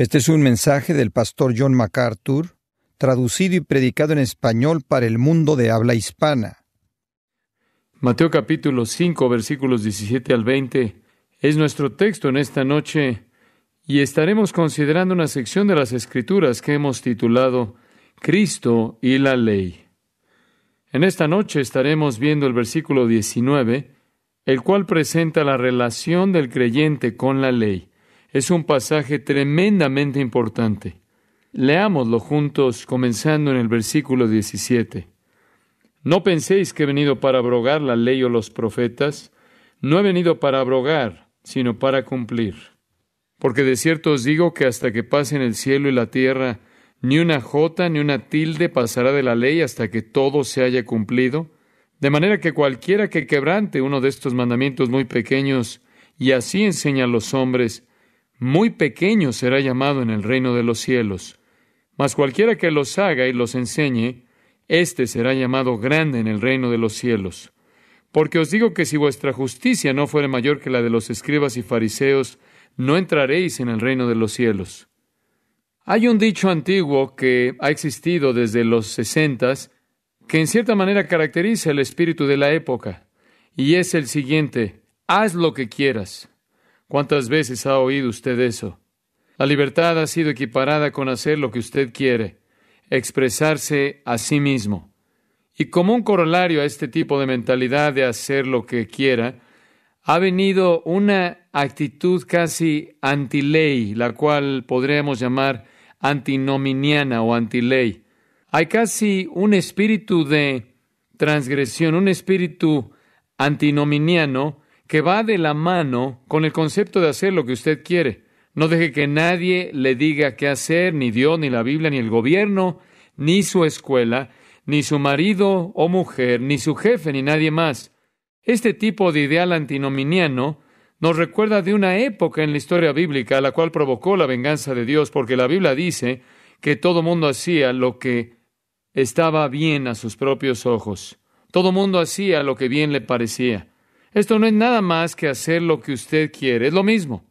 Este es un mensaje del pastor John MacArthur, traducido y predicado en español para el mundo de habla hispana. Mateo capítulo 5 versículos 17 al 20 es nuestro texto en esta noche y estaremos considerando una sección de las Escrituras que hemos titulado Cristo y la ley. En esta noche estaremos viendo el versículo 19, el cual presenta la relación del creyente con la ley. Es un pasaje tremendamente importante. Leámoslo juntos, comenzando en el versículo 17. No penséis que he venido para abrogar la ley o los profetas. No he venido para abrogar, sino para cumplir. Porque de cierto os digo que hasta que pasen el cielo y la tierra, ni una jota ni una tilde pasará de la ley hasta que todo se haya cumplido. De manera que cualquiera que quebrante uno de estos mandamientos muy pequeños y así enseña a los hombres, muy pequeño será llamado en el reino de los cielos. Mas cualquiera que los haga y los enseñe, éste será llamado grande en el reino de los cielos. Porque os digo que si vuestra justicia no fuere mayor que la de los escribas y fariseos, no entraréis en el reino de los cielos. Hay un dicho antiguo que ha existido desde los sesentas que en cierta manera caracteriza el espíritu de la época, y es el siguiente, haz lo que quieras. ¿Cuántas veces ha oído usted eso? La libertad ha sido equiparada con hacer lo que usted quiere, expresarse a sí mismo. Y como un corolario a este tipo de mentalidad de hacer lo que quiera, ha venido una actitud casi antiley, la cual podríamos llamar antinominiana o antiley. Hay casi un espíritu de transgresión, un espíritu antinominiano que va de la mano con el concepto de hacer lo que usted quiere. No deje que nadie le diga qué hacer, ni Dios, ni la Biblia, ni el gobierno, ni su escuela, ni su marido o mujer, ni su jefe, ni nadie más. Este tipo de ideal antinominiano nos recuerda de una época en la historia bíblica la cual provocó la venganza de Dios, porque la Biblia dice que todo mundo hacía lo que estaba bien a sus propios ojos. Todo mundo hacía lo que bien le parecía. Esto no es nada más que hacer lo que usted quiere, es lo mismo.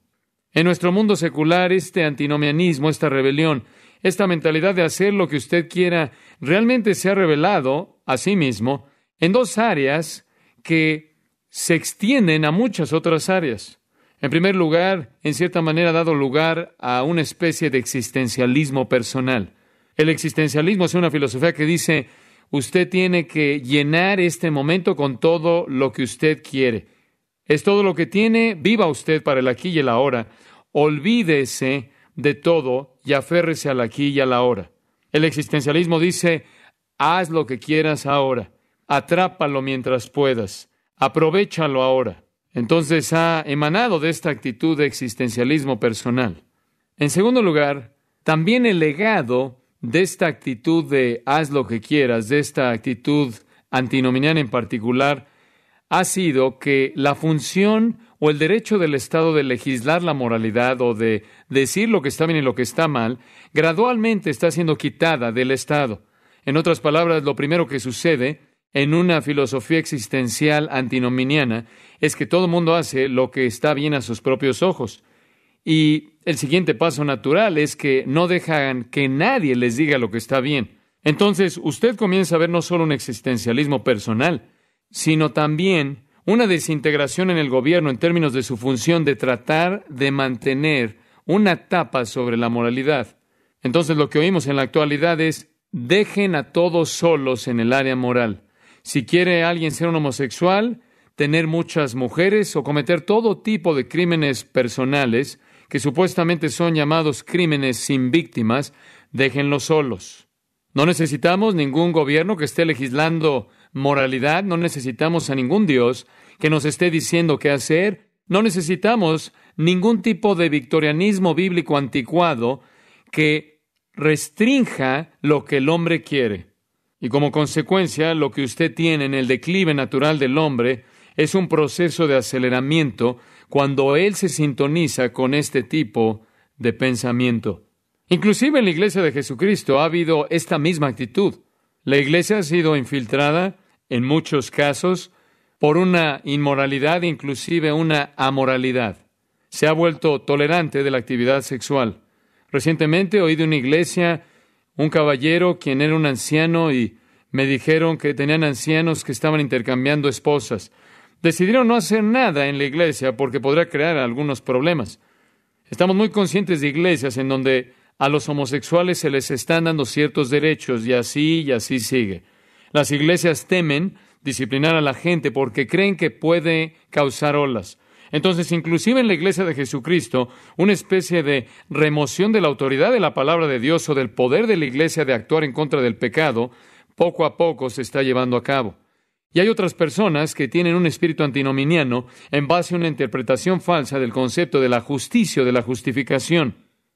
En nuestro mundo secular, este antinomianismo, esta rebelión, esta mentalidad de hacer lo que usted quiera, realmente se ha revelado a sí mismo en dos áreas que se extienden a muchas otras áreas. En primer lugar, en cierta manera ha dado lugar a una especie de existencialismo personal. El existencialismo es una filosofía que dice, Usted tiene que llenar este momento con todo lo que usted quiere. Es todo lo que tiene, viva usted para el aquí y el ahora. Olvídese de todo y aférrese al aquí y a la ahora. El existencialismo dice, haz lo que quieras ahora, atrápalo mientras puedas, aprovechalo ahora. Entonces ha emanado de esta actitud de existencialismo personal. En segundo lugar, también el legado de esta actitud de haz lo que quieras, de esta actitud antinominiana en particular, ha sido que la función o el derecho del Estado de legislar la moralidad o de decir lo que está bien y lo que está mal, gradualmente está siendo quitada del Estado. En otras palabras, lo primero que sucede en una filosofía existencial antinominiana es que todo mundo hace lo que está bien a sus propios ojos. Y el siguiente paso natural es que no dejan que nadie les diga lo que está bien. Entonces, usted comienza a ver no solo un existencialismo personal, sino también una desintegración en el gobierno en términos de su función de tratar de mantener una tapa sobre la moralidad. Entonces, lo que oímos en la actualidad es dejen a todos solos en el área moral. Si quiere alguien ser un homosexual, tener muchas mujeres o cometer todo tipo de crímenes personales, que supuestamente son llamados crímenes sin víctimas, déjenlos solos. No necesitamos ningún gobierno que esté legislando moralidad, no necesitamos a ningún Dios que nos esté diciendo qué hacer, no necesitamos ningún tipo de victorianismo bíblico anticuado que restrinja lo que el hombre quiere. Y como consecuencia, lo que usted tiene en el declive natural del hombre es un proceso de aceleramiento cuando él se sintoniza con este tipo de pensamiento. Inclusive en la iglesia de Jesucristo ha habido esta misma actitud. La iglesia ha sido infiltrada, en muchos casos, por una inmoralidad, inclusive una amoralidad. Se ha vuelto tolerante de la actividad sexual. Recientemente oí de una iglesia un caballero quien era un anciano y me dijeron que tenían ancianos que estaban intercambiando esposas. Decidieron no hacer nada en la iglesia porque podría crear algunos problemas. Estamos muy conscientes de iglesias en donde a los homosexuales se les están dando ciertos derechos y así y así sigue. Las iglesias temen disciplinar a la gente porque creen que puede causar olas. Entonces, inclusive en la iglesia de Jesucristo, una especie de remoción de la autoridad de la palabra de Dios o del poder de la iglesia de actuar en contra del pecado, poco a poco se está llevando a cabo. Y hay otras personas que tienen un espíritu antinominiano en base a una interpretación falsa del concepto de la justicia o de la justificación.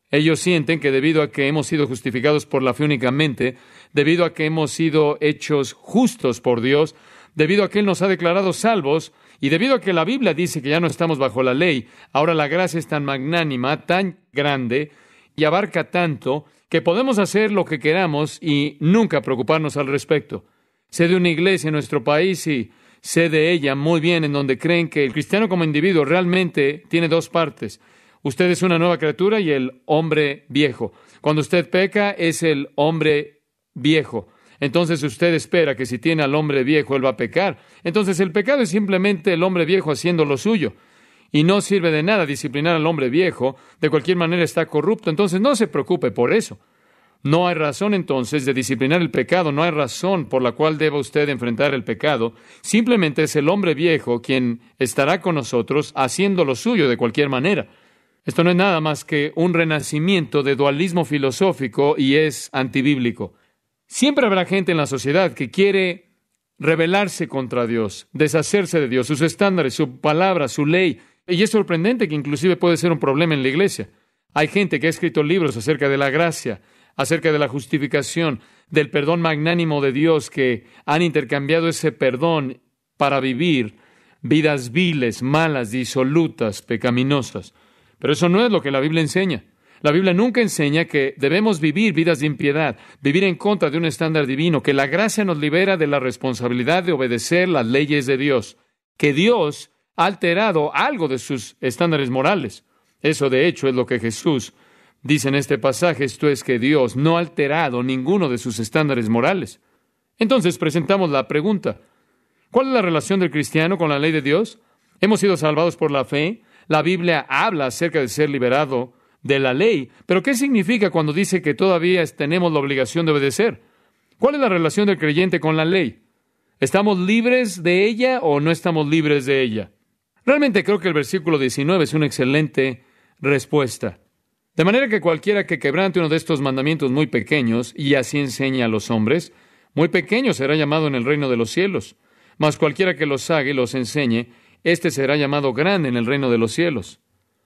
Ellos sienten que debido a que hemos sido justificados por la fe únicamente, debido a que hemos sido hechos justos por Dios, debido a que Él nos ha declarado salvos, y debido a que la Biblia dice que ya no estamos bajo la ley, ahora la gracia es tan magnánima, tan grande, y abarca tanto, que podemos hacer lo que queramos y nunca preocuparnos al respecto. Sé de una iglesia en nuestro país y sé de ella muy bien en donde creen que el cristiano como individuo realmente tiene dos partes. Usted es una nueva criatura y el hombre viejo. Cuando usted peca es el hombre viejo. Entonces usted espera que si tiene al hombre viejo, él va a pecar. Entonces el pecado es simplemente el hombre viejo haciendo lo suyo. Y no sirve de nada disciplinar al hombre viejo. De cualquier manera está corrupto. Entonces no se preocupe por eso. No hay razón entonces de disciplinar el pecado, no hay razón por la cual deba usted enfrentar el pecado. Simplemente es el hombre viejo quien estará con nosotros haciendo lo suyo de cualquier manera. Esto no es nada más que un renacimiento de dualismo filosófico y es antibíblico. Siempre habrá gente en la sociedad que quiere rebelarse contra Dios, deshacerse de Dios, sus estándares, su palabra, su ley. Y es sorprendente que inclusive puede ser un problema en la iglesia. Hay gente que ha escrito libros acerca de la gracia, acerca de la justificación, del perdón magnánimo de Dios, que han intercambiado ese perdón para vivir vidas viles, malas, disolutas, pecaminosas. Pero eso no es lo que la Biblia enseña. La Biblia nunca enseña que debemos vivir vidas de impiedad, vivir en contra de un estándar divino, que la gracia nos libera de la responsabilidad de obedecer las leyes de Dios, que Dios ha alterado algo de sus estándares morales. Eso, de hecho, es lo que Jesús dice en este pasaje, esto es que Dios no ha alterado ninguno de sus estándares morales. Entonces presentamos la pregunta, ¿cuál es la relación del cristiano con la ley de Dios? Hemos sido salvados por la fe, la Biblia habla acerca de ser liberado de la ley. Pero ¿qué significa cuando dice que todavía tenemos la obligación de obedecer? ¿Cuál es la relación del creyente con la ley? ¿Estamos libres de ella o no estamos libres de ella? Realmente creo que el versículo 19 es una excelente respuesta. De manera que cualquiera que quebrante uno de estos mandamientos muy pequeños y así enseñe a los hombres, muy pequeño será llamado en el reino de los cielos. Mas cualquiera que los haga y los enseñe, éste será llamado grande en el reino de los cielos.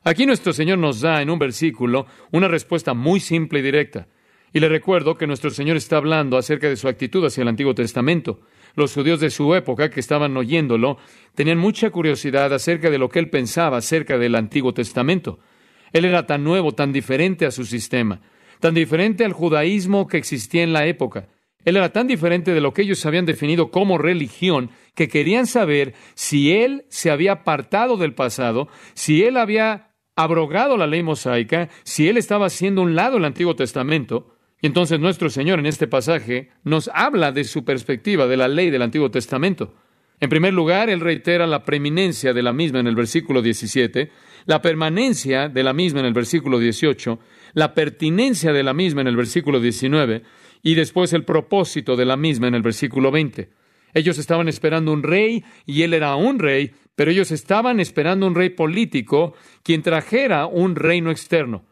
Aquí nuestro Señor nos da en un versículo una respuesta muy simple y directa. Y le recuerdo que nuestro Señor está hablando acerca de su actitud hacia el Antiguo Testamento. Los judíos de su época que estaban oyéndolo tenían mucha curiosidad acerca de lo que él pensaba acerca del Antiguo Testamento. Él era tan nuevo, tan diferente a su sistema, tan diferente al judaísmo que existía en la época. Él era tan diferente de lo que ellos habían definido como religión que querían saber si él se había apartado del pasado, si él había abrogado la ley mosaica, si él estaba haciendo un lado el Antiguo Testamento, y entonces nuestro Señor en este pasaje nos habla de su perspectiva de la ley del Antiguo Testamento. En primer lugar, él reitera la preeminencia de la misma en el versículo 17, la permanencia de la misma en el versículo 18, la pertinencia de la misma en el versículo 19 y después el propósito de la misma en el versículo 20. Ellos estaban esperando un rey y él era un rey, pero ellos estaban esperando un rey político quien trajera un reino externo.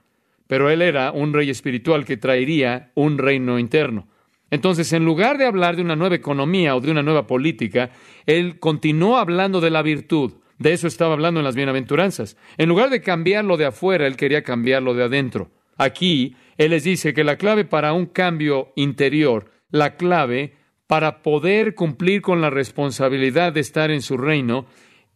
Pero él era un rey espiritual que traería un reino interno. Entonces, en lugar de hablar de una nueva economía o de una nueva política, él continuó hablando de la virtud. De eso estaba hablando en las bienaventuranzas. En lugar de cambiarlo de afuera, él quería cambiarlo de adentro. Aquí, él les dice que la clave para un cambio interior, la clave para poder cumplir con la responsabilidad de estar en su reino,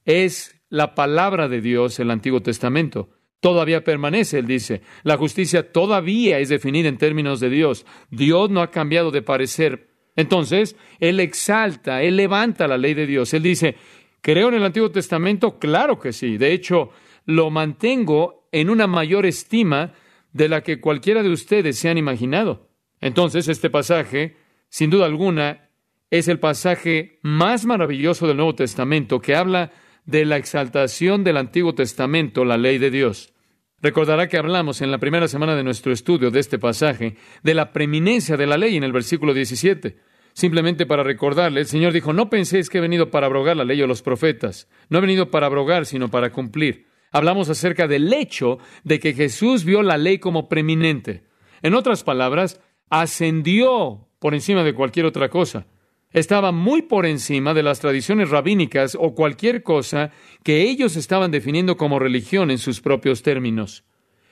es la palabra de Dios, el Antiguo Testamento. Todavía permanece, él dice. La justicia todavía es definida en términos de Dios. Dios no ha cambiado de parecer. Entonces, él exalta, él levanta la ley de Dios. Él dice, ¿creo en el Antiguo Testamento? Claro que sí. De hecho, lo mantengo en una mayor estima de la que cualquiera de ustedes se han imaginado. Entonces, este pasaje, sin duda alguna, es el pasaje más maravilloso del Nuevo Testamento que habla de la exaltación del Antiguo Testamento, la ley de Dios. Recordará que hablamos en la primera semana de nuestro estudio de este pasaje de la preeminencia de la ley en el versículo 17. Simplemente para recordarle, el Señor dijo, no penséis que he venido para abrogar la ley o los profetas. No he venido para abrogar, sino para cumplir. Hablamos acerca del hecho de que Jesús vio la ley como preeminente. En otras palabras, ascendió por encima de cualquier otra cosa. Estaba muy por encima de las tradiciones rabínicas o cualquier cosa que ellos estaban definiendo como religión en sus propios términos.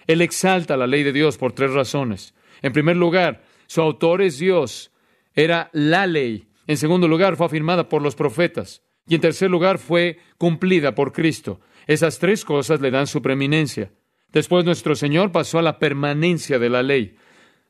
Él exalta la ley de Dios por tres razones. En primer lugar, su autor es Dios, era la ley. En segundo lugar, fue afirmada por los profetas. Y en tercer lugar, fue cumplida por Cristo. Esas tres cosas le dan su preeminencia. Después nuestro Señor pasó a la permanencia de la ley.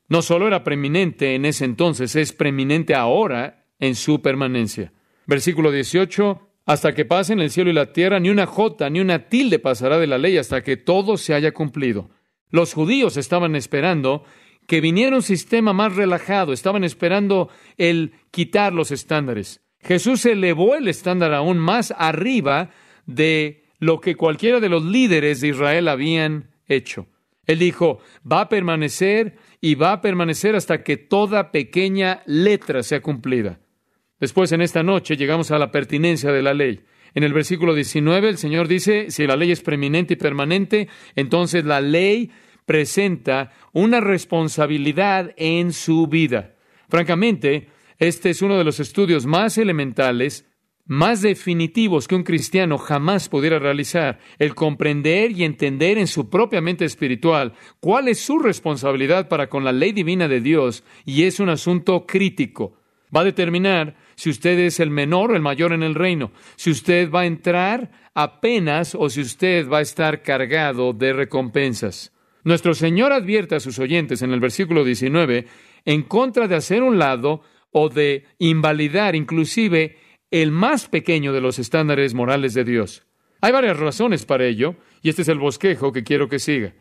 No solo era preeminente en ese entonces, es preeminente ahora en su permanencia. Versículo 18, hasta que pasen el cielo y la tierra, ni una jota ni una tilde pasará de la ley hasta que todo se haya cumplido. Los judíos estaban esperando que viniera un sistema más relajado, estaban esperando el quitar los estándares. Jesús elevó el estándar aún más arriba de lo que cualquiera de los líderes de Israel habían hecho. Él dijo, va a permanecer y va a permanecer hasta que toda pequeña letra sea cumplida. Después, en esta noche, llegamos a la pertinencia de la ley. En el versículo 19, el Señor dice, si la ley es preeminente y permanente, entonces la ley presenta una responsabilidad en su vida. Francamente, este es uno de los estudios más elementales más definitivos que un cristiano jamás pudiera realizar, el comprender y entender en su propia mente espiritual cuál es su responsabilidad para con la ley divina de Dios, y es un asunto crítico. Va a determinar si usted es el menor o el mayor en el reino, si usted va a entrar apenas o si usted va a estar cargado de recompensas. Nuestro Señor advierte a sus oyentes en el versículo 19 en contra de hacer un lado o de invalidar inclusive el más pequeño de los estándares morales de Dios. Hay varias razones para ello, y este es el bosquejo que quiero que siga.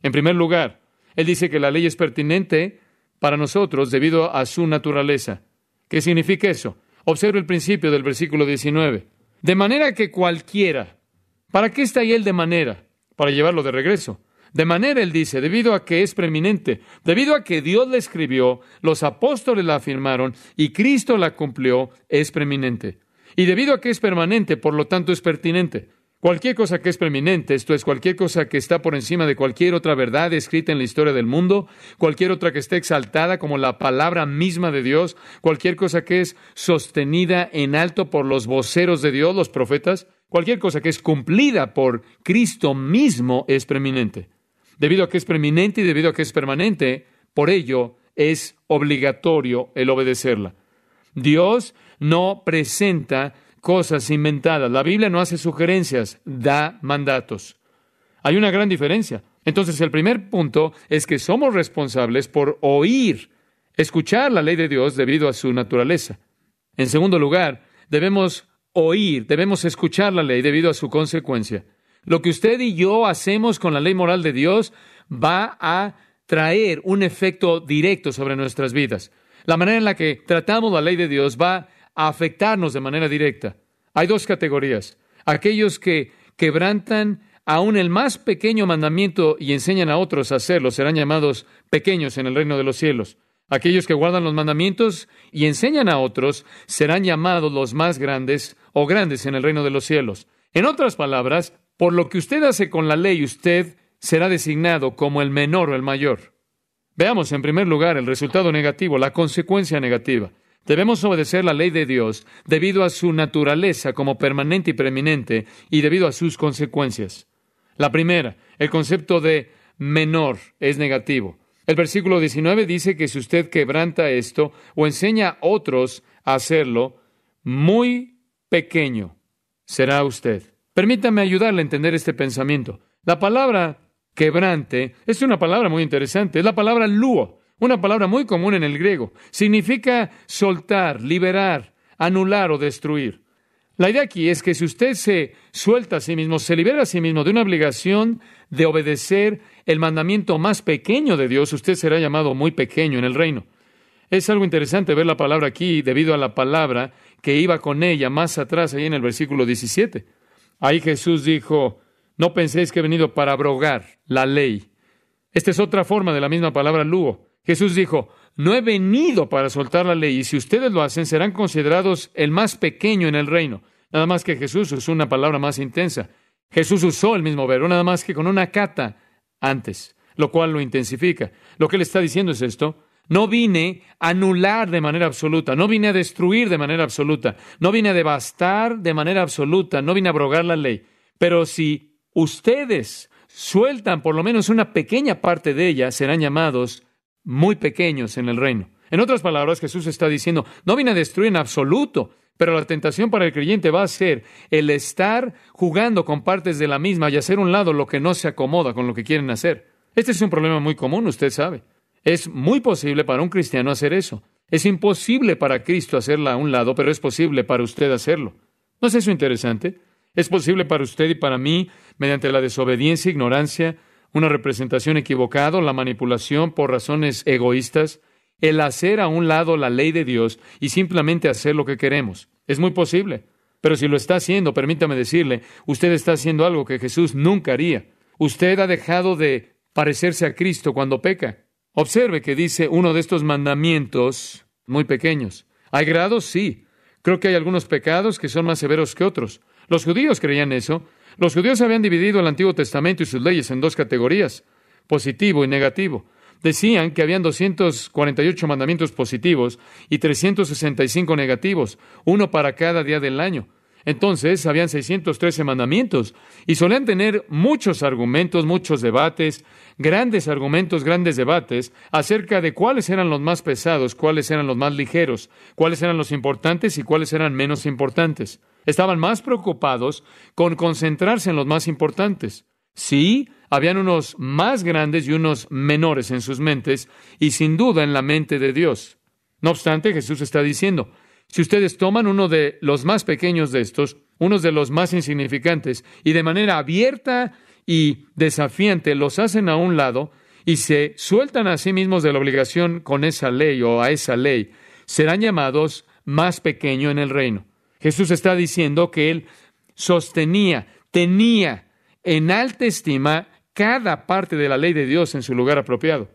En primer lugar, Él dice que la ley es pertinente para nosotros debido a su naturaleza. ¿Qué significa eso? Observe el principio del versículo 19. De manera que cualquiera. ¿Para qué está ahí él de manera? Para llevarlo de regreso. De manera, él dice, debido a que es preeminente, debido a que Dios la escribió, los apóstoles la afirmaron y Cristo la cumplió, es preeminente. Y debido a que es permanente, por lo tanto es pertinente. Cualquier cosa que es preeminente, esto es, cualquier cosa que está por encima de cualquier otra verdad escrita en la historia del mundo, cualquier otra que esté exaltada como la palabra misma de Dios, cualquier cosa que es sostenida en alto por los voceros de Dios, los profetas, cualquier cosa que es cumplida por Cristo mismo es preeminente. Debido a que es preeminente y debido a que es permanente, por ello es obligatorio el obedecerla. Dios no presenta cosas inventadas. La Biblia no hace sugerencias, da mandatos. Hay una gran diferencia. Entonces, el primer punto es que somos responsables por oír, escuchar la ley de Dios debido a su naturaleza. En segundo lugar, debemos oír, debemos escuchar la ley debido a su consecuencia. Lo que usted y yo hacemos con la ley moral de Dios va a traer un efecto directo sobre nuestras vidas. La manera en la que tratamos la ley de Dios va a afectarnos de manera directa. Hay dos categorías. Aquellos que quebrantan aún el más pequeño mandamiento y enseñan a otros a hacerlo serán llamados pequeños en el reino de los cielos. Aquellos que guardan los mandamientos y enseñan a otros serán llamados los más grandes o grandes en el reino de los cielos. En otras palabras, por lo que usted hace con la ley, usted será designado como el menor o el mayor. Veamos en primer lugar el resultado negativo, la consecuencia negativa. Debemos obedecer la ley de Dios debido a su naturaleza como permanente y preeminente y debido a sus consecuencias. La primera, el concepto de menor es negativo. El versículo 19 dice que si usted quebranta esto o enseña a otros a hacerlo, muy pequeño será usted. Permítame ayudarle a entender este pensamiento. La palabra quebrante es una palabra muy interesante. Es la palabra luo, una palabra muy común en el griego. Significa soltar, liberar, anular o destruir. La idea aquí es que si usted se suelta a sí mismo, se libera a sí mismo de una obligación de obedecer el mandamiento más pequeño de Dios, usted será llamado muy pequeño en el reino. Es algo interesante ver la palabra aquí debido a la palabra que iba con ella más atrás, ahí en el versículo 17. Ahí Jesús dijo, no penséis que he venido para abrogar la ley. Esta es otra forma de la misma palabra luo. Jesús dijo, no he venido para soltar la ley, y si ustedes lo hacen, serán considerados el más pequeño en el reino. Nada más que Jesús usó una palabra más intensa. Jesús usó el mismo verbo, nada más que con una cata antes, lo cual lo intensifica. Lo que él está diciendo es esto. No vine a anular de manera absoluta, no vine a destruir de manera absoluta, no vine a devastar de manera absoluta, no vine a abrogar la ley. Pero si ustedes sueltan por lo menos una pequeña parte de ella, serán llamados muy pequeños en el reino. En otras palabras, Jesús está diciendo, no vine a destruir en absoluto, pero la tentación para el creyente va a ser el estar jugando con partes de la misma y hacer un lado lo que no se acomoda con lo que quieren hacer. Este es un problema muy común, usted sabe. Es muy posible para un cristiano hacer eso. Es imposible para Cristo hacerla a un lado, pero es posible para usted hacerlo. ¿No es eso interesante? Es posible para usted y para mí, mediante la desobediencia, ignorancia, una representación equivocada, la manipulación por razones egoístas, el hacer a un lado la ley de Dios y simplemente hacer lo que queremos. Es muy posible. Pero si lo está haciendo, permítame decirle, usted está haciendo algo que Jesús nunca haría. Usted ha dejado de parecerse a Cristo cuando peca. Observe que dice uno de estos mandamientos muy pequeños. ¿Hay grados? Sí. Creo que hay algunos pecados que son más severos que otros. Los judíos creían eso, los judíos habían dividido el Antiguo Testamento y sus leyes en dos categorías, positivo y negativo. Decían que habían 248 mandamientos positivos y 365 negativos, uno para cada día del año. Entonces, habían 613 mandamientos y solían tener muchos argumentos, muchos debates, grandes argumentos, grandes debates acerca de cuáles eran los más pesados, cuáles eran los más ligeros, cuáles eran los importantes y cuáles eran menos importantes. Estaban más preocupados con concentrarse en los más importantes. Sí, habían unos más grandes y unos menores en sus mentes y sin duda en la mente de Dios. No obstante, Jesús está diciendo, si ustedes toman uno de los más pequeños de estos, unos de los más insignificantes, y de manera abierta y desafiante los hacen a un lado y se sueltan a sí mismos de la obligación con esa ley o a esa ley, serán llamados más pequeño en el reino. Jesús está diciendo que él sostenía, tenía en alta estima cada parte de la ley de Dios en su lugar apropiado.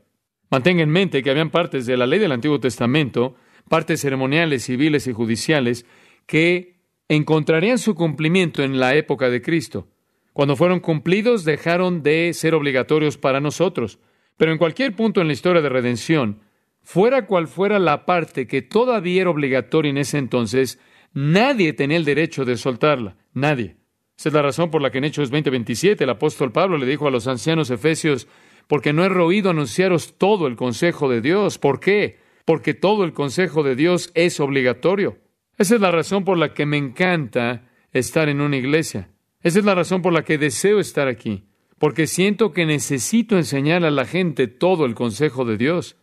Mantenga en mente que habían partes de la ley del Antiguo Testamento, partes ceremoniales, civiles y judiciales, que encontrarían su cumplimiento en la época de Cristo. Cuando fueron cumplidos dejaron de ser obligatorios para nosotros. Pero en cualquier punto en la historia de redención, fuera cual fuera la parte que todavía era obligatoria en ese entonces, Nadie tenía el derecho de soltarla, nadie. Esa es la razón por la que en Hechos 20:27 el apóstol Pablo le dijo a los ancianos efesios, porque no he oído anunciaros todo el consejo de Dios. ¿Por qué? Porque todo el consejo de Dios es obligatorio. Esa es la razón por la que me encanta estar en una iglesia. Esa es la razón por la que deseo estar aquí, porque siento que necesito enseñar a la gente todo el consejo de Dios.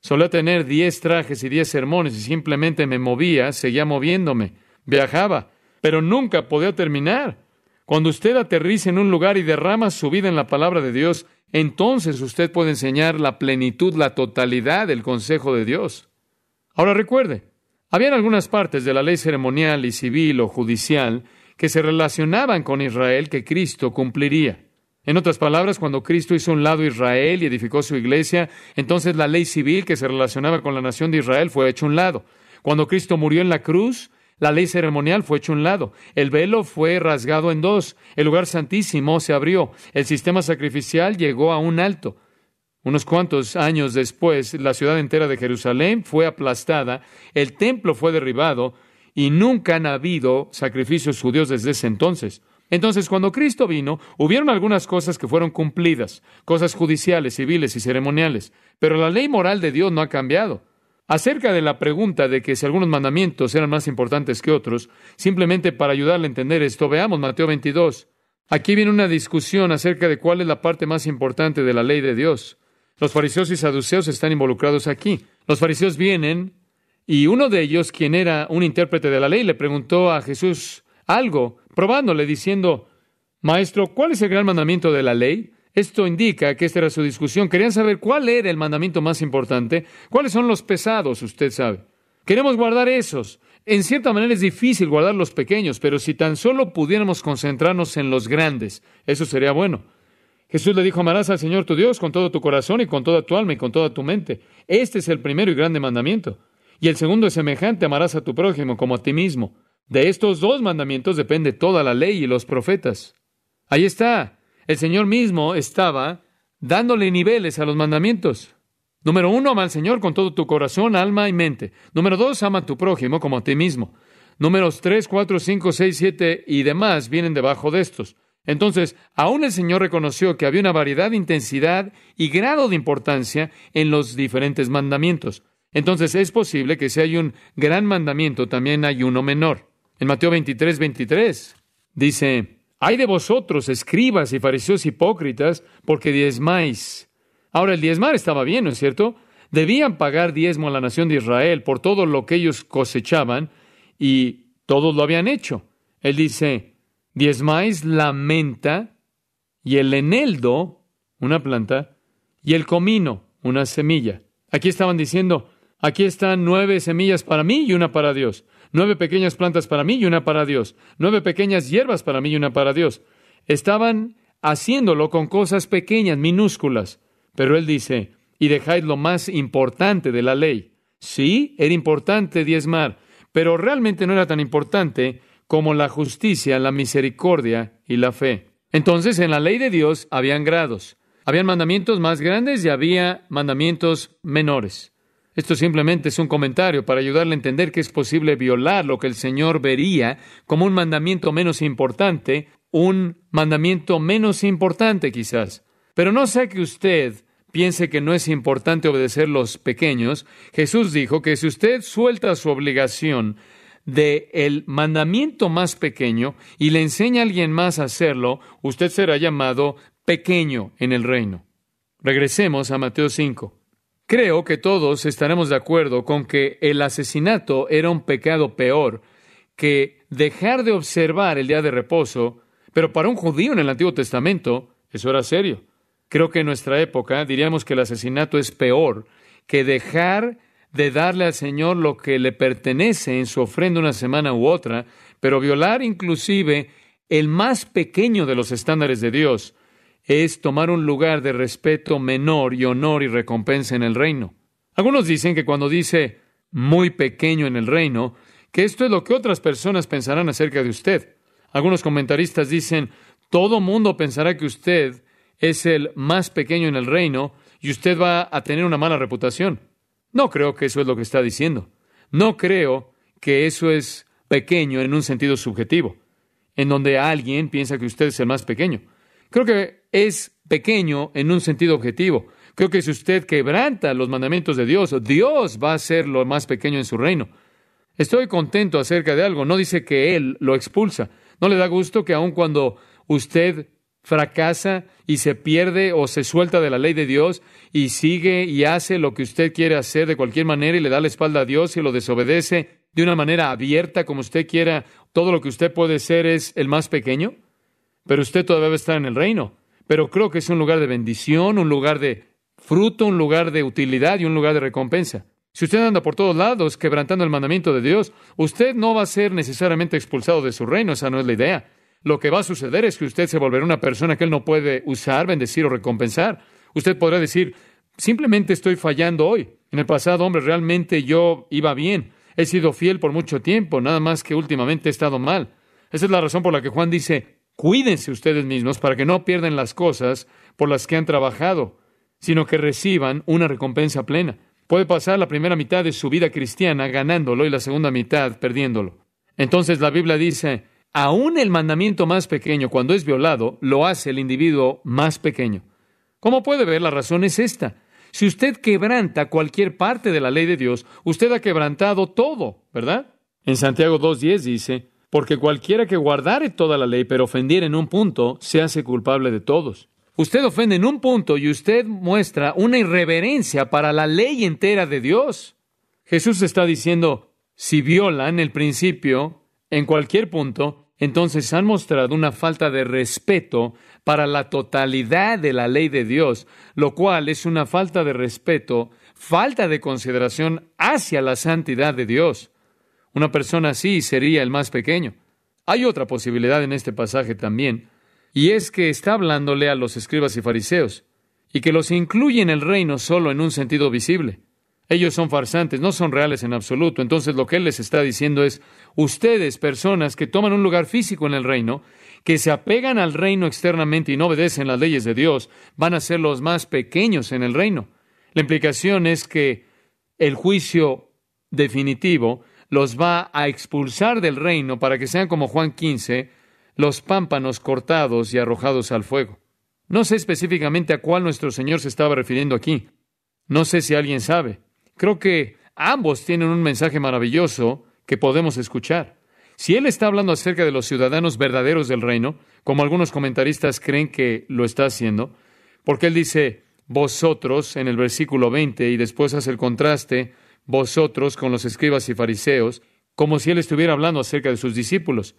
Solía tener diez trajes y diez sermones y simplemente me movía, seguía moviéndome, viajaba, pero nunca podía terminar. Cuando usted aterriza en un lugar y derrama su vida en la palabra de Dios, entonces usted puede enseñar la plenitud, la totalidad del consejo de Dios. Ahora recuerde, habían algunas partes de la ley ceremonial y civil o judicial que se relacionaban con Israel que Cristo cumpliría. En otras palabras, cuando Cristo hizo un lado Israel y edificó su iglesia, entonces la ley civil que se relacionaba con la nación de Israel fue hecho un lado. Cuando Cristo murió en la cruz, la ley ceremonial fue hecho un lado. El velo fue rasgado en dos. El lugar santísimo se abrió. El sistema sacrificial llegó a un alto. Unos cuantos años después, la ciudad entera de Jerusalén fue aplastada, el templo fue derribado y nunca han habido sacrificios judíos desde ese entonces. Entonces, cuando Cristo vino, hubieron algunas cosas que fueron cumplidas, cosas judiciales, civiles y ceremoniales, pero la ley moral de Dios no ha cambiado. Acerca de la pregunta de que si algunos mandamientos eran más importantes que otros, simplemente para ayudarle a entender esto, veamos Mateo 22. Aquí viene una discusión acerca de cuál es la parte más importante de la ley de Dios. Los fariseos y saduceos están involucrados aquí. Los fariseos vienen y uno de ellos, quien era un intérprete de la ley, le preguntó a Jesús algo, probándole, diciendo, Maestro, ¿cuál es el gran mandamiento de la ley? Esto indica que esta era su discusión. Querían saber cuál era el mandamiento más importante, cuáles son los pesados, usted sabe. Queremos guardar esos. En cierta manera es difícil guardar los pequeños, pero si tan solo pudiéramos concentrarnos en los grandes, eso sería bueno. Jesús le dijo, amarás al Señor tu Dios con todo tu corazón y con toda tu alma y con toda tu mente. Este es el primero y grande mandamiento. Y el segundo es semejante, amarás a tu prójimo como a ti mismo. De estos dos mandamientos depende toda la ley y los profetas. Ahí está. El Señor mismo estaba dándole niveles a los mandamientos. Número uno, ama al Señor con todo tu corazón, alma y mente. Número dos, ama a tu prójimo como a ti mismo. Números tres, cuatro, cinco, seis, siete y demás vienen debajo de estos. Entonces, aún el Señor reconoció que había una variedad de intensidad y grado de importancia en los diferentes mandamientos. Entonces, es posible que si hay un gran mandamiento, también hay uno menor. En Mateo 23, 23 dice, hay de vosotros, escribas y fariseos hipócritas, porque diezmáis. Ahora, el diezmar estaba bien, ¿no es cierto? Debían pagar diezmo a la nación de Israel por todo lo que ellos cosechaban y todos lo habían hecho. Él dice, diezmáis la menta y el eneldo, una planta, y el comino, una semilla. Aquí estaban diciendo, aquí están nueve semillas para mí y una para Dios nueve pequeñas plantas para mí y una para Dios, nueve pequeñas hierbas para mí y una para Dios. Estaban haciéndolo con cosas pequeñas, minúsculas. Pero él dice, y dejáis lo más importante de la ley. Sí, era importante diezmar, pero realmente no era tan importante como la justicia, la misericordia y la fe. Entonces, en la ley de Dios habían grados. Habían mandamientos más grandes y había mandamientos menores. Esto simplemente es un comentario para ayudarle a entender que es posible violar lo que el Señor vería como un mandamiento menos importante, un mandamiento menos importante quizás. Pero no sea que usted piense que no es importante obedecer los pequeños. Jesús dijo que si usted suelta su obligación de el mandamiento más pequeño y le enseña a alguien más a hacerlo, usted será llamado pequeño en el reino. Regresemos a Mateo 5. Creo que todos estaremos de acuerdo con que el asesinato era un pecado peor que dejar de observar el día de reposo, pero para un judío en el Antiguo Testamento eso era serio. Creo que en nuestra época diríamos que el asesinato es peor que dejar de darle al Señor lo que le pertenece en su ofrenda una semana u otra, pero violar inclusive el más pequeño de los estándares de Dios es tomar un lugar de respeto menor y honor y recompensa en el reino. Algunos dicen que cuando dice muy pequeño en el reino, que esto es lo que otras personas pensarán acerca de usted. Algunos comentaristas dicen, todo mundo pensará que usted es el más pequeño en el reino y usted va a tener una mala reputación. No creo que eso es lo que está diciendo. No creo que eso es pequeño en un sentido subjetivo, en donde alguien piensa que usted es el más pequeño. Creo que es pequeño en un sentido objetivo. Creo que si usted quebranta los mandamientos de Dios, Dios va a ser lo más pequeño en su reino. Estoy contento acerca de algo. No dice que Él lo expulsa. No le da gusto que aun cuando usted fracasa y se pierde o se suelta de la ley de Dios y sigue y hace lo que usted quiere hacer de cualquier manera y le da la espalda a Dios y lo desobedece de una manera abierta como usted quiera, todo lo que usted puede ser es el más pequeño pero usted todavía va a estar en el reino. Pero creo que es un lugar de bendición, un lugar de fruto, un lugar de utilidad y un lugar de recompensa. Si usted anda por todos lados quebrantando el mandamiento de Dios, usted no va a ser necesariamente expulsado de su reino, esa no es la idea. Lo que va a suceder es que usted se volverá una persona que él no puede usar, bendecir o recompensar. Usted podrá decir, simplemente estoy fallando hoy. En el pasado, hombre, realmente yo iba bien. He sido fiel por mucho tiempo, nada más que últimamente he estado mal. Esa es la razón por la que Juan dice, Cuídense ustedes mismos para que no pierdan las cosas por las que han trabajado, sino que reciban una recompensa plena. Puede pasar la primera mitad de su vida cristiana ganándolo y la segunda mitad perdiéndolo. Entonces la Biblia dice, aún el mandamiento más pequeño, cuando es violado, lo hace el individuo más pequeño. Como puede ver, la razón es esta. Si usted quebranta cualquier parte de la ley de Dios, usted ha quebrantado todo, ¿verdad? En Santiago 2.10 dice, porque cualquiera que guardare toda la ley, pero ofendiera en un punto, se hace culpable de todos. Usted ofende en un punto y usted muestra una irreverencia para la ley entera de Dios. Jesús está diciendo, si violan el principio en cualquier punto, entonces han mostrado una falta de respeto para la totalidad de la ley de Dios, lo cual es una falta de respeto, falta de consideración hacia la santidad de Dios. Una persona así sería el más pequeño. Hay otra posibilidad en este pasaje también, y es que está hablándole a los escribas y fariseos, y que los incluye en el reino solo en un sentido visible. Ellos son farsantes, no son reales en absoluto. Entonces lo que Él les está diciendo es, ustedes, personas que toman un lugar físico en el reino, que se apegan al reino externamente y no obedecen las leyes de Dios, van a ser los más pequeños en el reino. La implicación es que el juicio definitivo los va a expulsar del reino para que sean como Juan 15, los pámpanos cortados y arrojados al fuego. No sé específicamente a cuál nuestro Señor se estaba refiriendo aquí. No sé si alguien sabe. Creo que ambos tienen un mensaje maravilloso que podemos escuchar. Si él está hablando acerca de los ciudadanos verdaderos del reino, como algunos comentaristas creen que lo está haciendo, porque él dice vosotros en el versículo 20 y después hace el contraste vosotros con los escribas y fariseos, como si él estuviera hablando acerca de sus discípulos.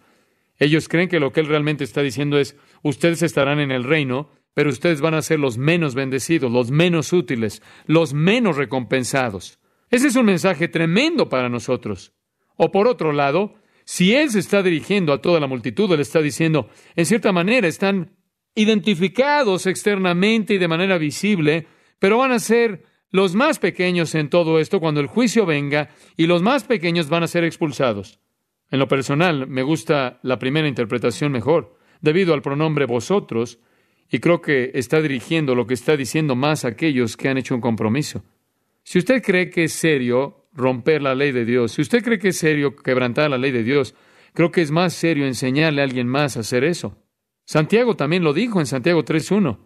Ellos creen que lo que él realmente está diciendo es, ustedes estarán en el reino, pero ustedes van a ser los menos bendecidos, los menos útiles, los menos recompensados. Ese es un mensaje tremendo para nosotros. O por otro lado, si Él se está dirigiendo a toda la multitud, Él está diciendo, en cierta manera, están identificados externamente y de manera visible, pero van a ser los más pequeños en todo esto cuando el juicio venga y los más pequeños van a ser expulsados. En lo personal, me gusta la primera interpretación mejor, debido al pronombre vosotros, y creo que está dirigiendo lo que está diciendo más a aquellos que han hecho un compromiso. Si usted cree que es serio romper la ley de Dios, si usted cree que es serio quebrantar la ley de Dios, creo que es más serio enseñarle a alguien más a hacer eso. Santiago también lo dijo en Santiago 3.1.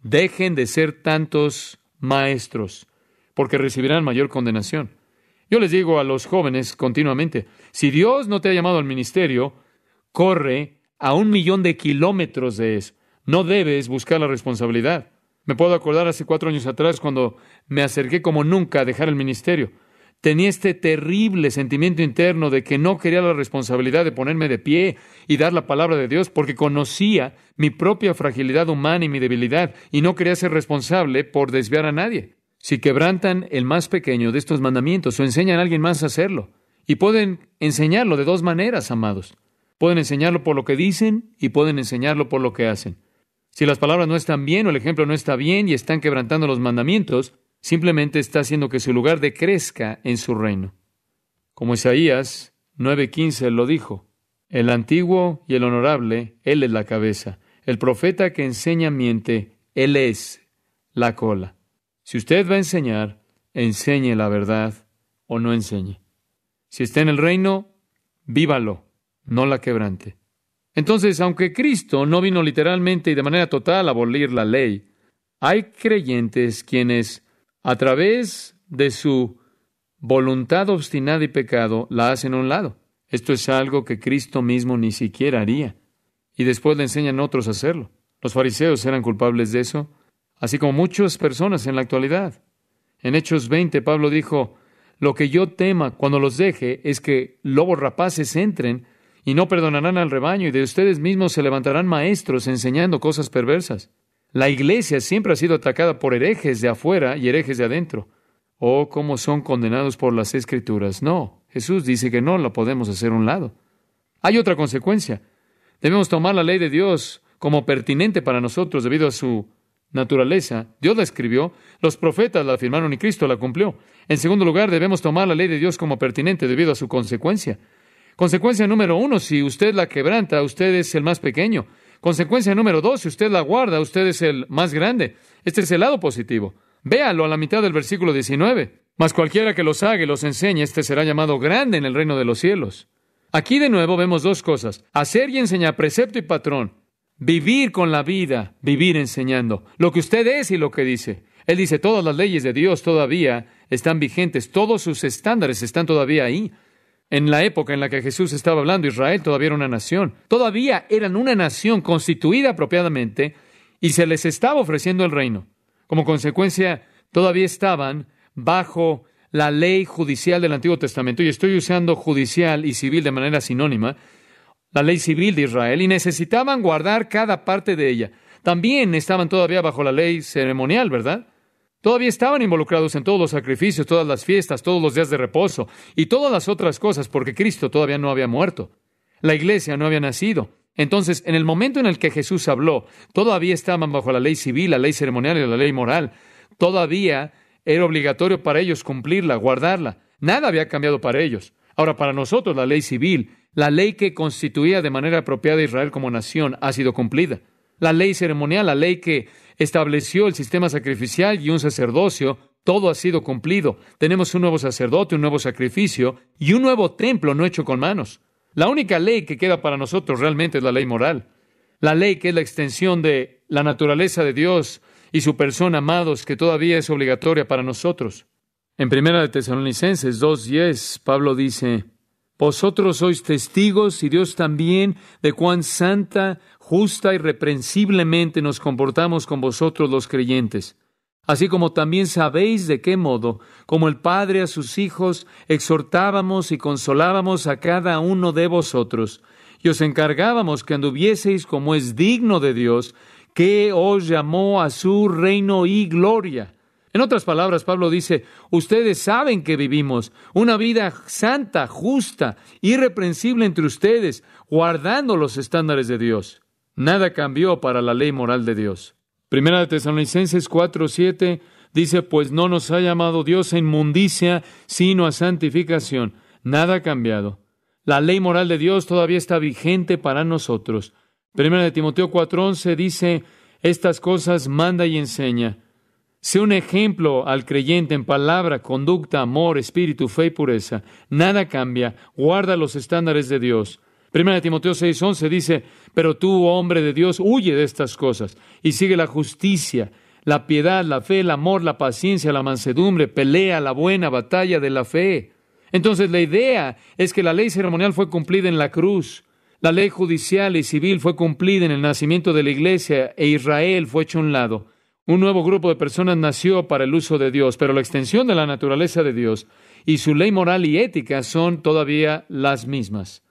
Dejen de ser tantos maestros, porque recibirán mayor condenación. Yo les digo a los jóvenes continuamente, si Dios no te ha llamado al ministerio, corre a un millón de kilómetros de eso. No debes buscar la responsabilidad. Me puedo acordar hace cuatro años atrás cuando me acerqué como nunca a dejar el ministerio. Tenía este terrible sentimiento interno de que no quería la responsabilidad de ponerme de pie y dar la palabra de Dios porque conocía mi propia fragilidad humana y mi debilidad y no quería ser responsable por desviar a nadie. Si quebrantan el más pequeño de estos mandamientos o enseñan a alguien más a hacerlo, y pueden enseñarlo de dos maneras, amados. Pueden enseñarlo por lo que dicen y pueden enseñarlo por lo que hacen. Si las palabras no están bien o el ejemplo no está bien y están quebrantando los mandamientos, simplemente está haciendo que su lugar decrezca en su reino. Como Isaías 9:15 lo dijo, el antiguo y el honorable, Él es la cabeza. El profeta que enseña miente, Él es la cola. Si usted va a enseñar, enseñe la verdad o no enseñe. Si está en el reino, vívalo, no la quebrante. Entonces, aunque Cristo no vino literalmente y de manera total a abolir la ley, hay creyentes quienes, a través de su voluntad obstinada y pecado, la hacen a un lado. Esto es algo que Cristo mismo ni siquiera haría. Y después le enseñan otros a hacerlo. Los fariseos eran culpables de eso, así como muchas personas en la actualidad. En Hechos 20, Pablo dijo, Lo que yo tema cuando los deje es que lobos rapaces entren y no perdonarán al rebaño, y de ustedes mismos se levantarán maestros enseñando cosas perversas. La iglesia siempre ha sido atacada por herejes de afuera y herejes de adentro. Oh, cómo son condenados por las escrituras. No, Jesús dice que no la podemos hacer a un lado. Hay otra consecuencia. Debemos tomar la ley de Dios como pertinente para nosotros debido a su naturaleza. Dios la escribió, los profetas la afirmaron y Cristo la cumplió. En segundo lugar, debemos tomar la ley de Dios como pertinente debido a su consecuencia. Consecuencia número uno, si usted la quebranta, usted es el más pequeño. Consecuencia número dos, si usted la guarda, usted es el más grande. Este es el lado positivo. Véalo a la mitad del versículo 19. Mas cualquiera que los haga y los enseñe, este será llamado grande en el reino de los cielos. Aquí de nuevo vemos dos cosas. Hacer y enseñar precepto y patrón. Vivir con la vida, vivir enseñando. Lo que usted es y lo que dice. Él dice, todas las leyes de Dios todavía están vigentes, todos sus estándares están todavía ahí. En la época en la que Jesús estaba hablando, Israel todavía era una nación. Todavía eran una nación constituida apropiadamente y se les estaba ofreciendo el reino. Como consecuencia, todavía estaban bajo la ley judicial del Antiguo Testamento, y estoy usando judicial y civil de manera sinónima, la ley civil de Israel, y necesitaban guardar cada parte de ella. También estaban todavía bajo la ley ceremonial, ¿verdad? Todavía estaban involucrados en todos los sacrificios, todas las fiestas, todos los días de reposo y todas las otras cosas, porque Cristo todavía no había muerto. La iglesia no había nacido. Entonces, en el momento en el que Jesús habló, todavía estaban bajo la ley civil, la ley ceremonial y la ley moral. Todavía era obligatorio para ellos cumplirla, guardarla. Nada había cambiado para ellos. Ahora, para nosotros, la ley civil, la ley que constituía de manera apropiada a Israel como nación, ha sido cumplida. La ley ceremonial, la ley que estableció el sistema sacrificial y un sacerdocio, todo ha sido cumplido. Tenemos un nuevo sacerdote, un nuevo sacrificio y un nuevo templo no hecho con manos. La única ley que queda para nosotros realmente es la ley moral. La ley que es la extensión de la naturaleza de Dios y su persona, amados, que todavía es obligatoria para nosotros. En Primera de Tesalonicenses 2.10, Pablo dice, Vosotros sois testigos y Dios también de cuán santa, justa y reprensiblemente nos comportamos con vosotros los creyentes Así como también sabéis de qué modo, como el Padre a sus hijos, exhortábamos y consolábamos a cada uno de vosotros, y os encargábamos que anduvieseis como es digno de Dios, que os llamó a su reino y gloria. En otras palabras, Pablo dice, ustedes saben que vivimos una vida santa, justa, irreprensible entre ustedes, guardando los estándares de Dios. Nada cambió para la ley moral de Dios. Primera de Tesalonicenses 4, 7 dice, pues no nos ha llamado Dios a inmundicia, sino a santificación. Nada ha cambiado. La ley moral de Dios todavía está vigente para nosotros. Primera de Timoteo 4:11 dice, estas cosas manda y enseña. Sé un ejemplo al creyente en palabra, conducta, amor, espíritu, fe y pureza. Nada cambia. Guarda los estándares de Dios. Primera de Timoteo 6:11 dice, pero tú, hombre de Dios, huye de estas cosas y sigue la justicia, la piedad, la fe, el amor, la paciencia, la mansedumbre, pelea la buena batalla de la fe. Entonces la idea es que la ley ceremonial fue cumplida en la cruz, la ley judicial y civil fue cumplida en el nacimiento de la iglesia e Israel fue hecho a un lado. Un nuevo grupo de personas nació para el uso de Dios, pero la extensión de la naturaleza de Dios y su ley moral y ética son todavía las mismas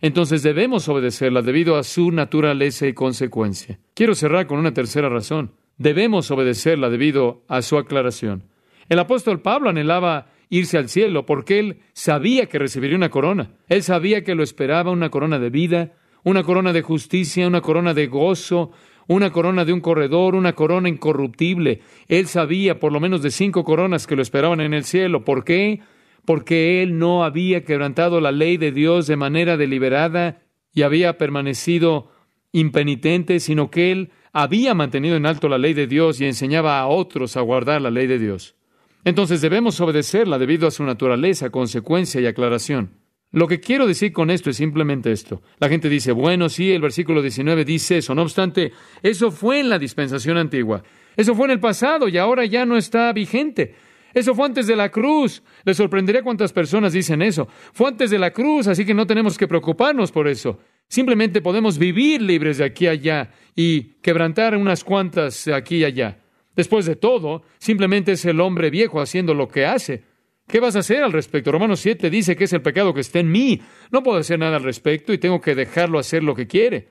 entonces debemos obedecerla debido a su naturaleza y consecuencia. Quiero cerrar con una tercera razón. Debemos obedecerla debido a su aclaración. El apóstol Pablo anhelaba irse al cielo porque él sabía que recibiría una corona. Él sabía que lo esperaba una corona de vida, una corona de justicia, una corona de gozo, una corona de un corredor, una corona incorruptible. Él sabía por lo menos de cinco coronas que lo esperaban en el cielo. ¿Por qué? Porque él no había quebrantado la ley de Dios de manera deliberada y había permanecido impenitente, sino que él había mantenido en alto la ley de Dios y enseñaba a otros a guardar la ley de Dios. Entonces debemos obedecerla debido a su naturaleza, consecuencia y aclaración. Lo que quiero decir con esto es simplemente esto. La gente dice, bueno, sí, el versículo 19 dice eso. No obstante, eso fue en la dispensación antigua. Eso fue en el pasado y ahora ya no está vigente. Eso fue antes de la cruz. Le sorprendería cuántas personas dicen eso. Fue antes de la cruz, así que no tenemos que preocuparnos por eso. Simplemente podemos vivir libres de aquí a allá y quebrantar unas cuantas de aquí y allá. Después de todo, simplemente es el hombre viejo haciendo lo que hace. ¿Qué vas a hacer al respecto? Romanos 7 dice que es el pecado que está en mí. No puedo hacer nada al respecto y tengo que dejarlo hacer lo que quiere.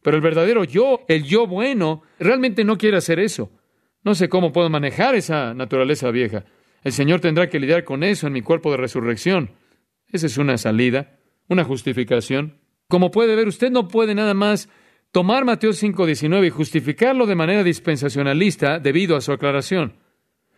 Pero el verdadero yo, el yo bueno, realmente no quiere hacer eso. No sé cómo puedo manejar esa naturaleza vieja. El Señor tendrá que lidiar con eso en mi cuerpo de resurrección. Esa es una salida, una justificación. Como puede ver, usted no puede nada más tomar Mateo 5:19 y justificarlo de manera dispensacionalista debido a su aclaración.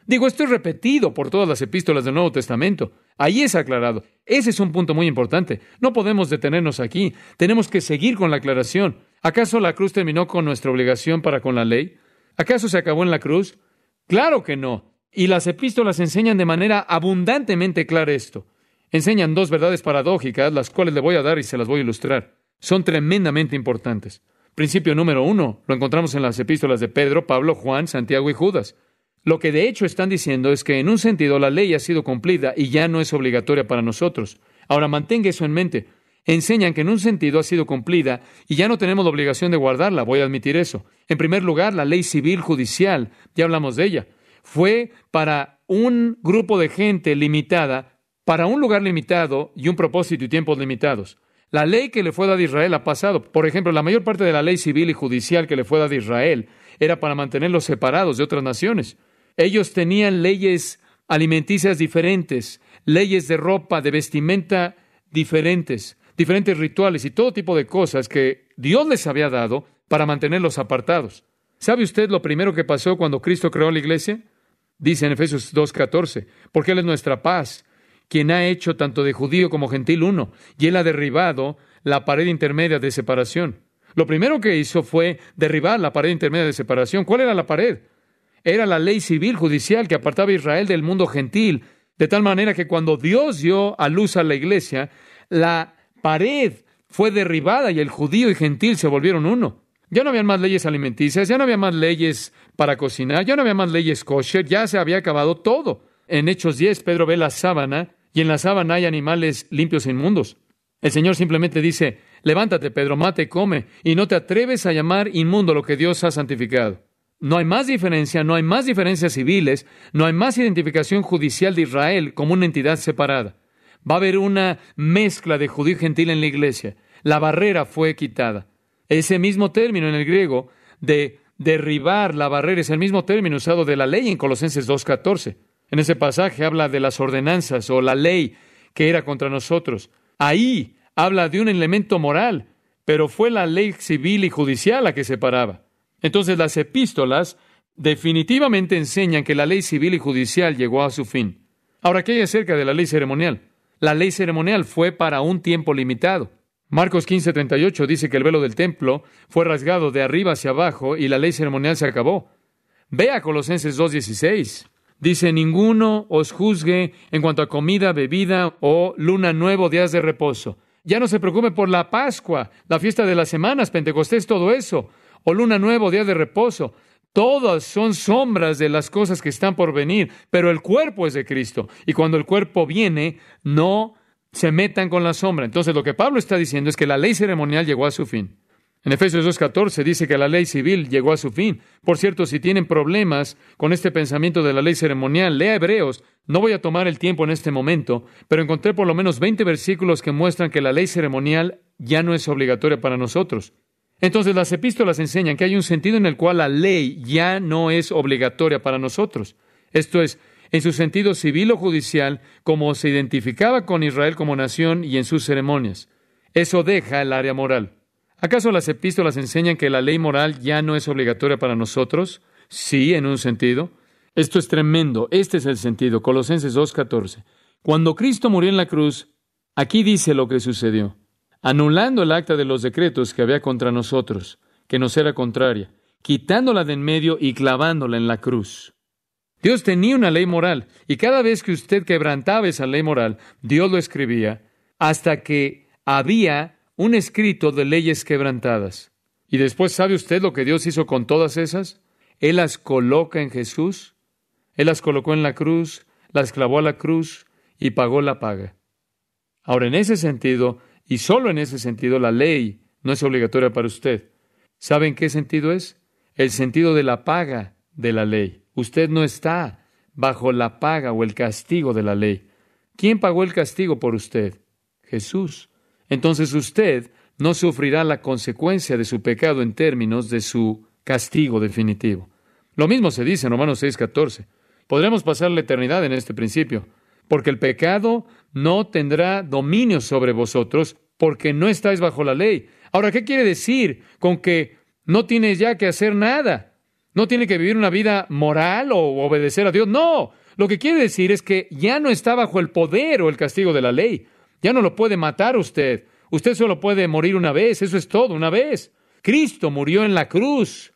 Digo, esto es repetido por todas las epístolas del Nuevo Testamento. Ahí es aclarado. Ese es un punto muy importante. No podemos detenernos aquí. Tenemos que seguir con la aclaración. ¿Acaso la cruz terminó con nuestra obligación para con la ley? ¿Acaso se acabó en la cruz? Claro que no. Y las epístolas enseñan de manera abundantemente clara esto. Enseñan dos verdades paradójicas, las cuales le voy a dar y se las voy a ilustrar. Son tremendamente importantes. Principio número uno, lo encontramos en las epístolas de Pedro, Pablo, Juan, Santiago y Judas. Lo que de hecho están diciendo es que en un sentido la ley ha sido cumplida y ya no es obligatoria para nosotros. Ahora mantenga eso en mente enseñan que en un sentido ha sido cumplida y ya no tenemos la obligación de guardarla, voy a admitir eso. En primer lugar, la ley civil judicial, ya hablamos de ella, fue para un grupo de gente limitada, para un lugar limitado y un propósito y tiempos limitados. La ley que le fue dada a Israel ha pasado. Por ejemplo, la mayor parte de la ley civil y judicial que le fue dada a Israel era para mantenerlos separados de otras naciones. Ellos tenían leyes alimenticias diferentes, leyes de ropa, de vestimenta diferentes, diferentes rituales y todo tipo de cosas que Dios les había dado para mantenerlos apartados. ¿Sabe usted lo primero que pasó cuando Cristo creó la iglesia? Dice en Efesios 2.14, porque Él es nuestra paz, quien ha hecho tanto de judío como gentil uno, y Él ha derribado la pared intermedia de separación. Lo primero que hizo fue derribar la pared intermedia de separación. ¿Cuál era la pared? Era la ley civil judicial que apartaba a Israel del mundo gentil, de tal manera que cuando Dios dio a luz a la iglesia, la pared fue derribada y el judío y gentil se volvieron uno. Ya no habían más leyes alimenticias, ya no había más leyes para cocinar, ya no había más leyes kosher, ya se había acabado todo. En Hechos 10, Pedro ve la sábana y en la sábana hay animales limpios e inmundos. El Señor simplemente dice, levántate, Pedro, mate, come, y no te atreves a llamar inmundo lo que Dios ha santificado. No hay más diferencia, no hay más diferencias civiles, no hay más identificación judicial de Israel como una entidad separada. Va a haber una mezcla de judío y gentil en la iglesia. La barrera fue quitada. Ese mismo término en el griego de derribar la barrera es el mismo término usado de la ley en Colosenses 2.14. En ese pasaje habla de las ordenanzas o la ley que era contra nosotros. Ahí habla de un elemento moral, pero fue la ley civil y judicial la que separaba. Entonces las epístolas definitivamente enseñan que la ley civil y judicial llegó a su fin. Ahora, ¿qué hay acerca de la ley ceremonial? La ley ceremonial fue para un tiempo limitado. Marcos 15:38 dice que el velo del templo fue rasgado de arriba hacia abajo y la ley ceremonial se acabó. Vea Colosenses 2:16. Dice, ninguno os juzgue en cuanto a comida, bebida o luna nuevo, días de reposo. Ya no se preocupe por la Pascua, la fiesta de las semanas, Pentecostés, todo eso, o luna nuevo, día de reposo. Todas son sombras de las cosas que están por venir, pero el cuerpo es de Cristo. Y cuando el cuerpo viene, no se metan con la sombra. Entonces lo que Pablo está diciendo es que la ley ceremonial llegó a su fin. En Efesios 2.14 dice que la ley civil llegó a su fin. Por cierto, si tienen problemas con este pensamiento de la ley ceremonial, lea Hebreos. No voy a tomar el tiempo en este momento, pero encontré por lo menos 20 versículos que muestran que la ley ceremonial ya no es obligatoria para nosotros. Entonces las epístolas enseñan que hay un sentido en el cual la ley ya no es obligatoria para nosotros. Esto es, en su sentido civil o judicial, como se identificaba con Israel como nación y en sus ceremonias. Eso deja el área moral. ¿Acaso las epístolas enseñan que la ley moral ya no es obligatoria para nosotros? Sí, en un sentido. Esto es tremendo. Este es el sentido. Colosenses 2.14. Cuando Cristo murió en la cruz, aquí dice lo que sucedió. Anulando el acta de los decretos que había contra nosotros, que nos era contraria, quitándola de en medio y clavándola en la cruz. Dios tenía una ley moral y cada vez que usted quebrantaba esa ley moral, Dios lo escribía hasta que había un escrito de leyes quebrantadas. Y después, ¿sabe usted lo que Dios hizo con todas esas? Él las coloca en Jesús, Él las colocó en la cruz, las clavó a la cruz y pagó la paga. Ahora, en ese sentido, y solo en ese sentido, la ley no es obligatoria para usted. ¿Saben qué sentido es? El sentido de la paga de la ley. Usted no está bajo la paga o el castigo de la ley. ¿Quién pagó el castigo por usted? Jesús. Entonces usted no sufrirá la consecuencia de su pecado en términos de su castigo definitivo. Lo mismo se dice en Romanos 6:14. Podremos pasar la eternidad en este principio, porque el pecado no tendrá dominio sobre vosotros, porque no estáis bajo la ley. Ahora, ¿qué quiere decir con que no tienes ya que hacer nada? No tiene que vivir una vida moral o obedecer a Dios. No, lo que quiere decir es que ya no está bajo el poder o el castigo de la ley. Ya no lo puede matar usted. Usted solo puede morir una vez. Eso es todo, una vez. Cristo murió en la cruz.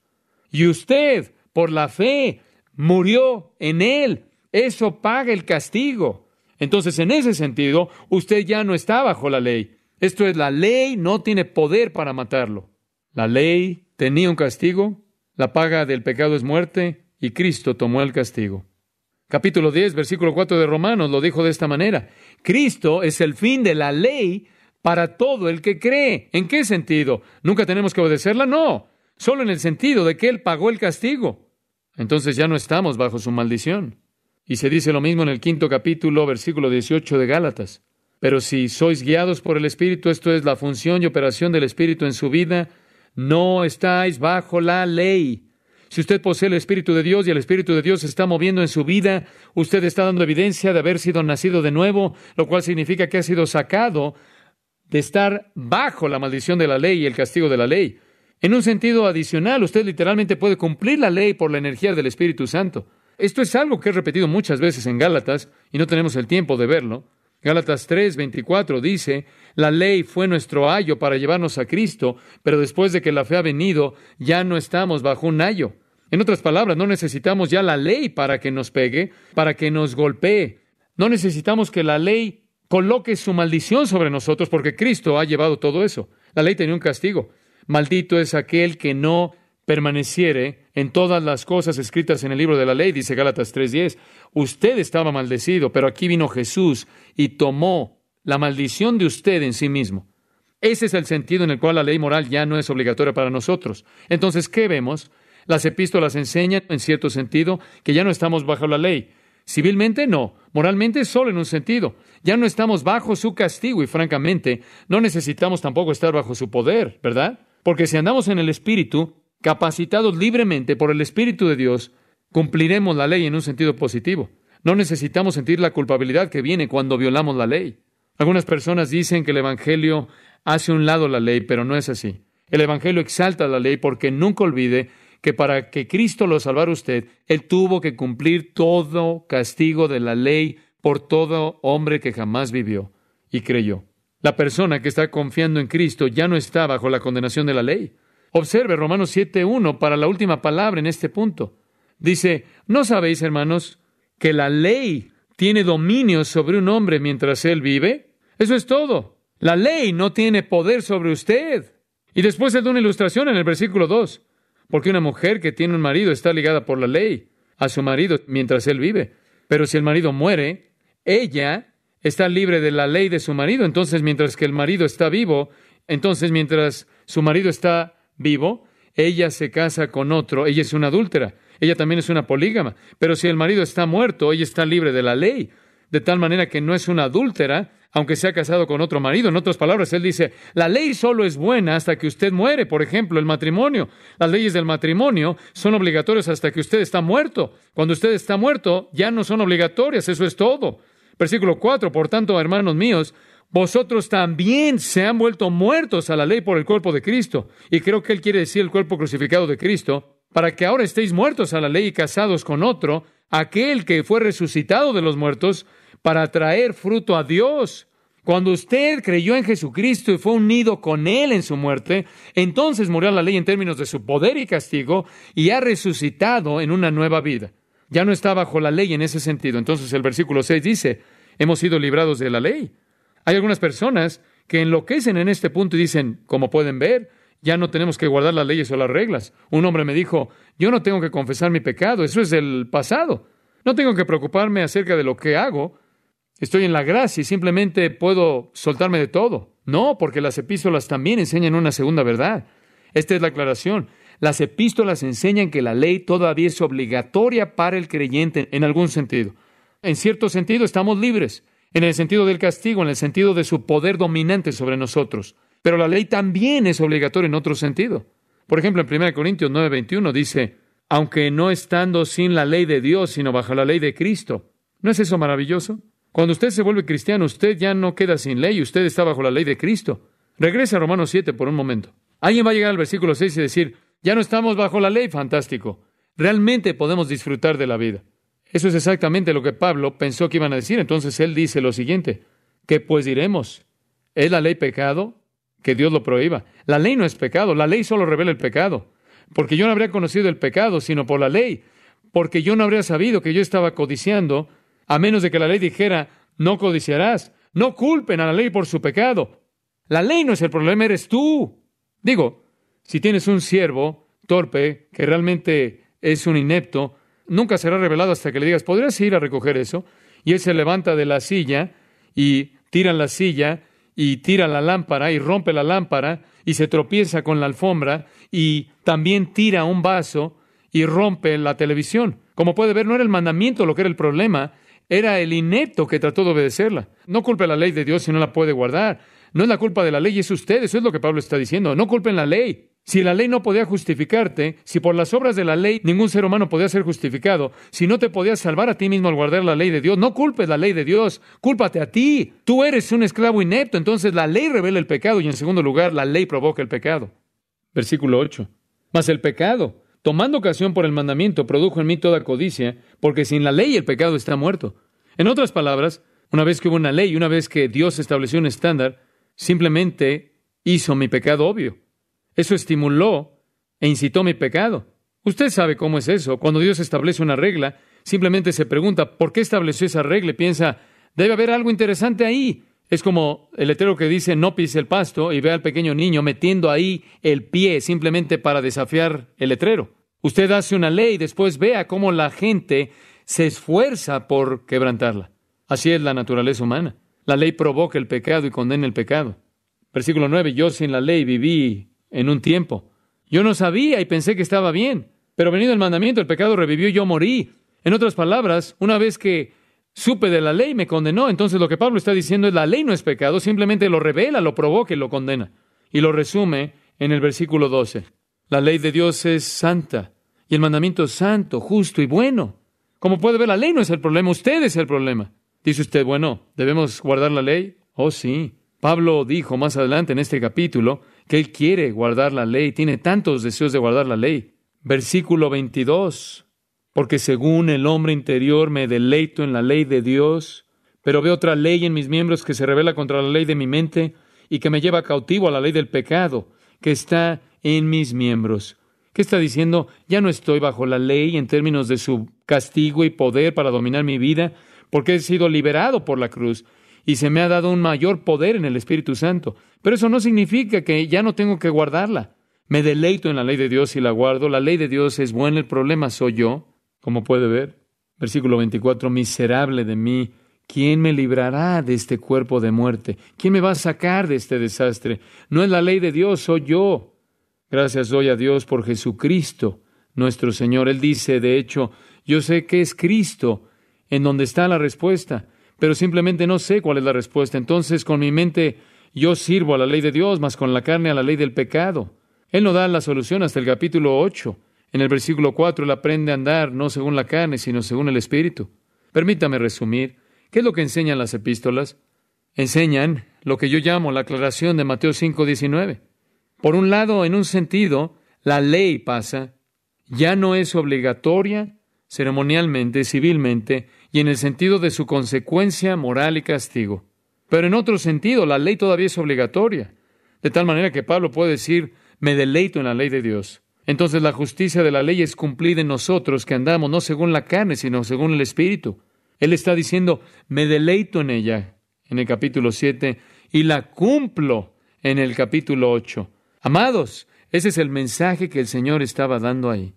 Y usted, por la fe, murió en él. Eso paga el castigo. Entonces, en ese sentido, usted ya no está bajo la ley. Esto es, la ley no tiene poder para matarlo. La ley tenía un castigo, la paga del pecado es muerte y Cristo tomó el castigo. Capítulo 10, versículo 4 de Romanos lo dijo de esta manera. Cristo es el fin de la ley para todo el que cree. ¿En qué sentido? ¿Nunca tenemos que obedecerla? No, solo en el sentido de que Él pagó el castigo. Entonces ya no estamos bajo su maldición. Y se dice lo mismo en el quinto capítulo, versículo 18 de Gálatas. Pero si sois guiados por el Espíritu, esto es la función y operación del Espíritu en su vida, no estáis bajo la ley. Si usted posee el Espíritu de Dios y el Espíritu de Dios se está moviendo en su vida, usted está dando evidencia de haber sido nacido de nuevo, lo cual significa que ha sido sacado de estar bajo la maldición de la ley y el castigo de la ley. En un sentido adicional, usted literalmente puede cumplir la ley por la energía del Espíritu Santo. Esto es algo que he repetido muchas veces en Gálatas y no tenemos el tiempo de verlo. Gálatas 3, 24 dice, la ley fue nuestro ayo para llevarnos a Cristo, pero después de que la fe ha venido, ya no estamos bajo un ayo. En otras palabras, no necesitamos ya la ley para que nos pegue, para que nos golpee. No necesitamos que la ley coloque su maldición sobre nosotros porque Cristo ha llevado todo eso. La ley tenía un castigo. Maldito es aquel que no permaneciere en todas las cosas escritas en el libro de la ley, dice Gálatas 3:10. Usted estaba maldecido, pero aquí vino Jesús y tomó la maldición de usted en sí mismo. Ese es el sentido en el cual la ley moral ya no es obligatoria para nosotros. Entonces, ¿qué vemos? Las epístolas enseñan, en cierto sentido, que ya no estamos bajo la ley. Civilmente no, moralmente solo en un sentido. Ya no estamos bajo su castigo y francamente no necesitamos tampoco estar bajo su poder, ¿verdad? Porque si andamos en el Espíritu, capacitados libremente por el Espíritu de Dios, cumpliremos la ley en un sentido positivo. No necesitamos sentir la culpabilidad que viene cuando violamos la ley. Algunas personas dicen que el Evangelio hace un lado la ley, pero no es así. El Evangelio exalta la ley porque nunca olvide que para que Cristo lo salvara usted, Él tuvo que cumplir todo castigo de la ley por todo hombre que jamás vivió y creyó. La persona que está confiando en Cristo ya no está bajo la condenación de la ley. Observe Romanos 7.1 para la última palabra en este punto. Dice, ¿no sabéis, hermanos, que la ley tiene dominio sobre un hombre mientras él vive? Eso es todo. La ley no tiene poder sobre usted. Y después él da una ilustración en el versículo 2. Porque una mujer que tiene un marido está ligada por la ley a su marido mientras él vive. Pero si el marido muere, ella está libre de la ley de su marido. Entonces, mientras que el marido está vivo, entonces mientras su marido está vivo, ella se casa con otro, ella es una adúltera, ella también es una polígama. Pero si el marido está muerto, ella está libre de la ley, de tal manera que no es una adúltera, aunque se ha casado con otro marido. En otras palabras, él dice, la ley solo es buena hasta que usted muere. Por ejemplo, el matrimonio. Las leyes del matrimonio son obligatorias hasta que usted está muerto. Cuando usted está muerto, ya no son obligatorias. Eso es todo. Versículo 4, por tanto, hermanos míos, vosotros también se han vuelto muertos a la ley por el cuerpo de Cristo. Y creo que él quiere decir el cuerpo crucificado de Cristo, para que ahora estéis muertos a la ley y casados con otro, aquel que fue resucitado de los muertos, para traer fruto a Dios. Cuando usted creyó en Jesucristo y fue unido con Él en su muerte, entonces murió la ley en términos de su poder y castigo y ha resucitado en una nueva vida ya no está bajo la ley en ese sentido. Entonces el versículo 6 dice, hemos sido librados de la ley. Hay algunas personas que enloquecen en este punto y dicen, como pueden ver, ya no tenemos que guardar las leyes o las reglas. Un hombre me dijo, yo no tengo que confesar mi pecado, eso es del pasado. No tengo que preocuparme acerca de lo que hago. Estoy en la gracia y simplemente puedo soltarme de todo. No, porque las epístolas también enseñan una segunda verdad. Esta es la aclaración. Las epístolas enseñan que la ley todavía es obligatoria para el creyente en algún sentido. En cierto sentido estamos libres, en el sentido del castigo, en el sentido de su poder dominante sobre nosotros. Pero la ley también es obligatoria en otro sentido. Por ejemplo, en 1 Corintios 9:21 dice, aunque no estando sin la ley de Dios, sino bajo la ley de Cristo. ¿No es eso maravilloso? Cuando usted se vuelve cristiano, usted ya no queda sin ley, usted está bajo la ley de Cristo. Regrese a Romanos 7 por un momento. Alguien va a llegar al versículo 6 y decir, ya no estamos bajo la ley, fantástico. Realmente podemos disfrutar de la vida. Eso es exactamente lo que Pablo pensó que iban a decir. Entonces él dice lo siguiente, ¿qué pues diremos? ¿Es la ley pecado? Que Dios lo prohíba. La ley no es pecado, la ley solo revela el pecado. Porque yo no habría conocido el pecado, sino por la ley. Porque yo no habría sabido que yo estaba codiciando, a menos de que la ley dijera, no codiciarás. No culpen a la ley por su pecado. La ley no es el problema, eres tú. Digo, si tienes un siervo torpe, que realmente es un inepto, nunca será revelado hasta que le digas, ¿podrías ir a recoger eso? Y él se levanta de la silla y tira la silla y tira la lámpara y rompe la lámpara y se tropieza con la alfombra y también tira un vaso y rompe la televisión. Como puede ver, no era el mandamiento lo que era el problema, era el inepto que trató de obedecerla. No culpe la ley de Dios si no la puede guardar. No es la culpa de la ley, es usted. Eso es lo que Pablo está diciendo. No culpen la ley. Si la ley no podía justificarte, si por las obras de la ley ningún ser humano podía ser justificado, si no te podías salvar a ti mismo al guardar la ley de Dios, no culpes la ley de Dios, cúlpate a ti. Tú eres un esclavo inepto, entonces la ley revela el pecado y en segundo lugar la ley provoca el pecado. Versículo 8. Mas el pecado, tomando ocasión por el mandamiento, produjo en mí toda codicia, porque sin la ley el pecado está muerto. En otras palabras, una vez que hubo una ley, una vez que Dios estableció un estándar, simplemente hizo mi pecado obvio. Eso estimuló e incitó mi pecado. Usted sabe cómo es eso. Cuando Dios establece una regla, simplemente se pregunta, ¿por qué estableció esa regla? Y piensa, debe haber algo interesante ahí. Es como el letrero que dice no pise el pasto y ve al pequeño niño metiendo ahí el pie simplemente para desafiar el letrero. Usted hace una ley y después vea cómo la gente se esfuerza por quebrantarla. Así es la naturaleza humana. La ley provoca el pecado y condena el pecado. Versículo 9, yo sin la ley viví en un tiempo. Yo no sabía y pensé que estaba bien, pero venido el mandamiento, el pecado revivió y yo morí. En otras palabras, una vez que supe de la ley, me condenó. Entonces lo que Pablo está diciendo es la ley no es pecado, simplemente lo revela, lo provoca y lo condena. Y lo resume en el versículo 12. La ley de Dios es santa y el mandamiento es santo, justo y bueno. Como puede ver, la ley no es el problema, usted es el problema. Dice usted, bueno, ¿debemos guardar la ley? Oh, sí. Pablo dijo más adelante en este capítulo que él quiere guardar la ley, tiene tantos deseos de guardar la ley. Versículo 22, porque según el hombre interior me deleito en la ley de Dios, pero veo otra ley en mis miembros que se revela contra la ley de mi mente y que me lleva cautivo a la ley del pecado que está en mis miembros. ¿Qué está diciendo? Ya no estoy bajo la ley en términos de su castigo y poder para dominar mi vida, porque he sido liberado por la cruz y se me ha dado un mayor poder en el Espíritu Santo. Pero eso no significa que ya no tengo que guardarla. Me deleito en la ley de Dios y la guardo. La ley de Dios es buena, el problema soy yo, como puede ver. Versículo 24, miserable de mí. ¿Quién me librará de este cuerpo de muerte? ¿Quién me va a sacar de este desastre? No es la ley de Dios, soy yo. Gracias doy a Dios por Jesucristo, nuestro Señor. Él dice, de hecho, yo sé que es Cristo en donde está la respuesta pero simplemente no sé cuál es la respuesta. Entonces, con mi mente, yo sirvo a la ley de Dios, más con la carne a la ley del pecado. Él no da la solución hasta el capítulo 8. En el versículo 4, él aprende a andar no según la carne, sino según el Espíritu. Permítame resumir. ¿Qué es lo que enseñan las epístolas? Enseñan lo que yo llamo la aclaración de Mateo 5, 19. Por un lado, en un sentido, la ley pasa, ya no es obligatoria ceremonialmente, civilmente, y en el sentido de su consecuencia moral y castigo. Pero en otro sentido, la ley todavía es obligatoria, de tal manera que Pablo puede decir, me deleito en la ley de Dios. Entonces la justicia de la ley es cumplida en nosotros, que andamos no según la carne, sino según el Espíritu. Él está diciendo, me deleito en ella, en el capítulo 7, y la cumplo en el capítulo 8. Amados, ese es el mensaje que el Señor estaba dando ahí.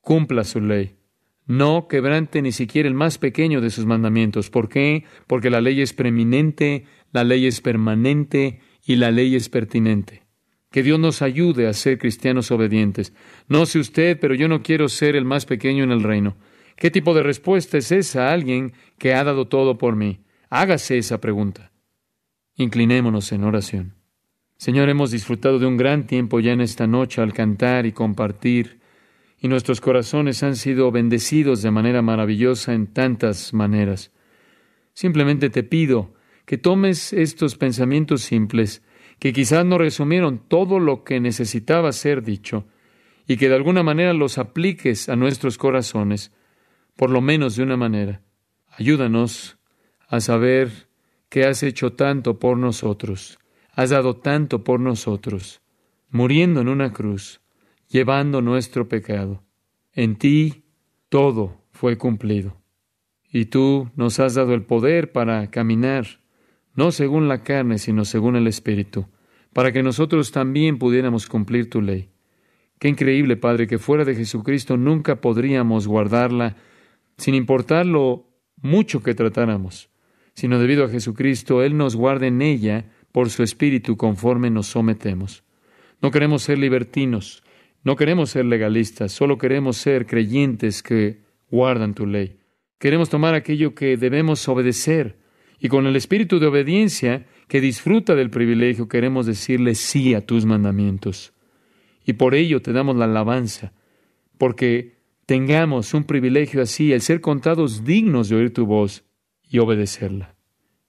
Cumpla su ley. No quebrante ni siquiera el más pequeño de sus mandamientos. ¿Por qué? Porque la ley es preeminente, la ley es permanente y la ley es pertinente. Que Dios nos ayude a ser cristianos obedientes. No sé usted, pero yo no quiero ser el más pequeño en el reino. ¿Qué tipo de respuesta es esa a alguien que ha dado todo por mí? Hágase esa pregunta. Inclinémonos en oración. Señor, hemos disfrutado de un gran tiempo ya en esta noche al cantar y compartir y nuestros corazones han sido bendecidos de manera maravillosa en tantas maneras. Simplemente te pido que tomes estos pensamientos simples, que quizás no resumieron todo lo que necesitaba ser dicho, y que de alguna manera los apliques a nuestros corazones, por lo menos de una manera. Ayúdanos a saber que has hecho tanto por nosotros, has dado tanto por nosotros, muriendo en una cruz, llevando nuestro pecado. En ti todo fue cumplido. Y tú nos has dado el poder para caminar, no según la carne, sino según el Espíritu, para que nosotros también pudiéramos cumplir tu ley. Qué increíble, Padre, que fuera de Jesucristo nunca podríamos guardarla, sin importar lo mucho que tratáramos, sino debido a Jesucristo, Él nos guarda en ella por su Espíritu conforme nos sometemos. No queremos ser libertinos, no queremos ser legalistas, solo queremos ser creyentes que guardan tu ley. Queremos tomar aquello que debemos obedecer y con el espíritu de obediencia que disfruta del privilegio queremos decirle sí a tus mandamientos. Y por ello te damos la alabanza, porque tengamos un privilegio así, el ser contados dignos de oír tu voz y obedecerla.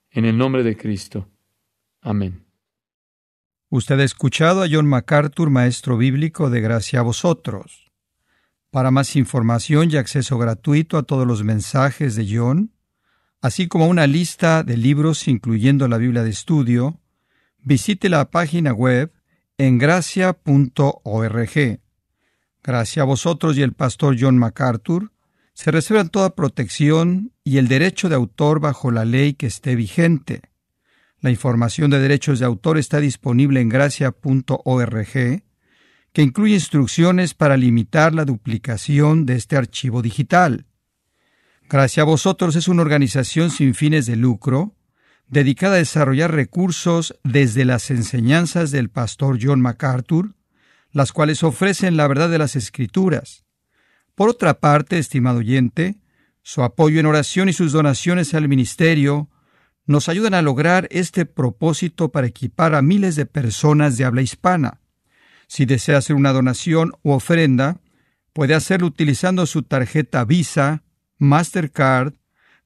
En el nombre de Cristo. Amén. Usted ha escuchado a John MacArthur, maestro bíblico de Gracia a vosotros. Para más información y acceso gratuito a todos los mensajes de John, así como una lista de libros incluyendo la Biblia de estudio, visite la página web en gracia.org. Gracias a vosotros y el pastor John MacArthur, se reservan toda protección y el derecho de autor bajo la ley que esté vigente. La información de derechos de autor está disponible en gracia.org que incluye instrucciones para limitar la duplicación de este archivo digital. Gracias a vosotros es una organización sin fines de lucro, dedicada a desarrollar recursos desde las enseñanzas del pastor John MacArthur, las cuales ofrecen la verdad de las Escrituras. Por otra parte, estimado oyente, su apoyo en oración y sus donaciones al ministerio nos ayudan a lograr este propósito para equipar a miles de personas de habla hispana. Si desea hacer una donación u ofrenda, puede hacerlo utilizando su tarjeta Visa, Mastercard,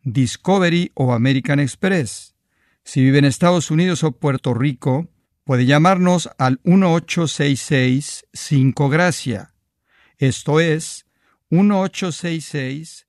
Discovery o American Express. Si vive en Estados Unidos o Puerto Rico, puede llamarnos al 1866 5 Gracia. Esto es 1866